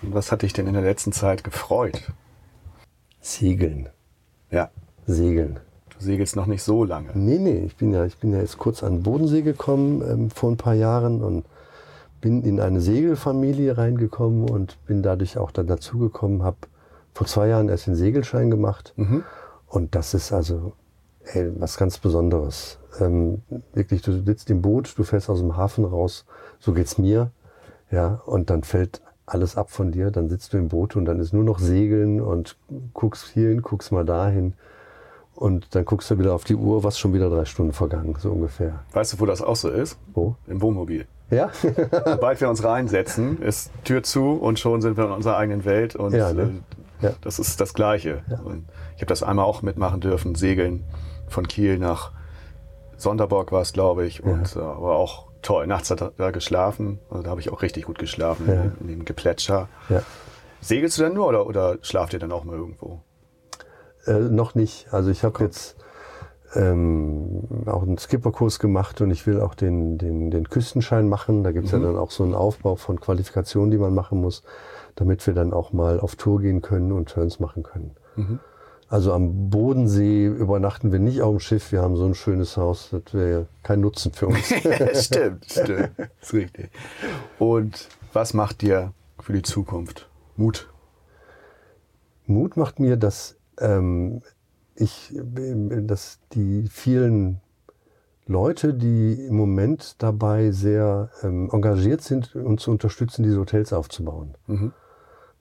Und was hat dich denn in der letzten Zeit gefreut? Segeln. Ja, Segeln. Du segelst noch nicht so lange. Nee, nee, ich bin ja, ich bin ja jetzt kurz an den Bodensee gekommen ähm, vor ein paar Jahren und bin in eine Segelfamilie reingekommen und bin dadurch auch dann dazugekommen, habe vor zwei Jahren erst den Segelschein gemacht. Und das ist also ey, was ganz Besonderes. Ähm, wirklich, du sitzt im Boot, du fährst aus dem Hafen raus, so geht's mir. Ja, und dann fällt alles ab von dir, dann sitzt du im Boot und dann ist nur noch Segeln und guckst hierhin, guckst mal dahin. Und dann guckst du wieder auf die Uhr, was schon wieder drei Stunden vergangen, so ungefähr. Weißt du, wo das auch so ist? Wo? Im Wohnmobil. Ja? (laughs) Sobald wir uns reinsetzen, ist Tür zu und schon sind wir in unserer eigenen Welt und Ja, ne? äh, Ja. das ist das Gleiche. Und ich habe das einmal auch mitmachen dürfen, segeln von Kiel nach Sonderborg war es, glaube ich, und äh, aber auch toll. Nachts hat er da geschlafen, also da habe ich auch richtig gut geschlafen Ja. in, dem Geplätscher. ja. Segelst du denn nur oder, oder schlaft ihr dann auch mal irgendwo? Äh, noch nicht. Also ich habe jetzt ähm, auch einen Skipperkurs gemacht und ich will auch den, den, den Küstenschein machen. Da gibt's ja dann auch so einen Aufbau von Qualifikationen, die man machen muss, damit wir dann auch mal auf Tour gehen können und Turns machen können. Also am Bodensee übernachten wir nicht auf dem Schiff. Wir haben so ein schönes Haus, das wäre kein Nutzen für uns. (laughs) stimmt, stimmt. ist richtig. Und was macht dir für die Zukunft Mut? Mut macht mir, dass ähm, ich, dass die vielen Leute, die im Moment dabei sehr ähm, engagiert sind, uns zu unterstützen, diese Hotels aufzubauen.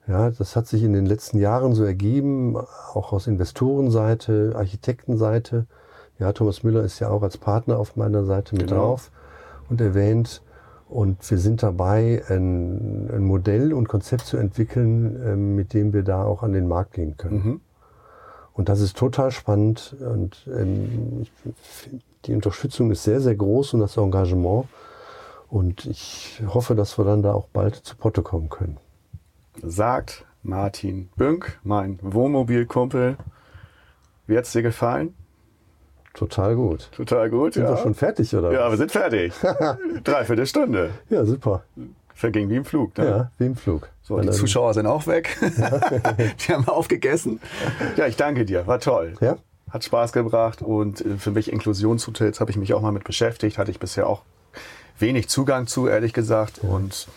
Ja, das hat sich in den letzten Jahren so ergeben, auch aus Investorenseite, Architektenseite. Ja, Thomas Müller ist ja auch als Partner auf meiner Seite mit Genau. drauf und erwähnt. Und wir sind dabei, ein, ein Modell und Konzept zu entwickeln, ähm, mit dem wir da auch an den Markt gehen können. Und das ist total spannend. Und ähm, die Unterstützung ist sehr, sehr groß und das Engagement. Und ich hoffe, dass wir dann da auch bald zu Potte kommen können. Sagt Martin Bünk, mein Wohnmobilkumpel. Wie hat's dir gefallen? Total gut. Total gut, Sind ja. wir schon fertig, oder? ja, was? wir sind fertig. (laughs) Dreiviertel Stunde. ja super. Verging wie im Flug. Ne? Ja, wie im Flug. So, Weil die Zuschauer sind auch weg. (laughs) die haben aufgegessen. Ja, ich danke dir. War toll. Ja? Hat Spaß gebracht und äh, für mich Inklusionshotels habe ich mich auch mal mit beschäftigt. Hatte ich bisher auch wenig Zugang zu, ehrlich gesagt. Und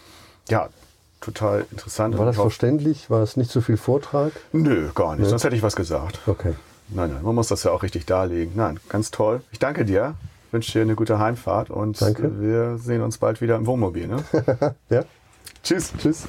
ja, total interessant. War das verständlich? War es nicht so viel Vortrag? Nö, gar nicht. Sonst hätte ich was gesagt. Okay. Nein, nein, man muss das ja auch richtig darlegen. Nein, ganz toll. Ich danke dir, wünsche dir eine gute Heimfahrt und Danke. wir sehen uns bald wieder im Wohnmobil. Ne? (laughs) Ja? Tschüss. Tschüss.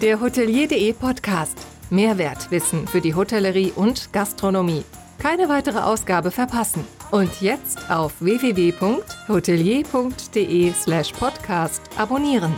Der Hotelier.de Podcast. Mehrwertwissen für die Hotellerie und Gastronomie. Keine weitere Ausgabe verpassen. Und jetzt auf www.hotelier.de slash podcast abonnieren.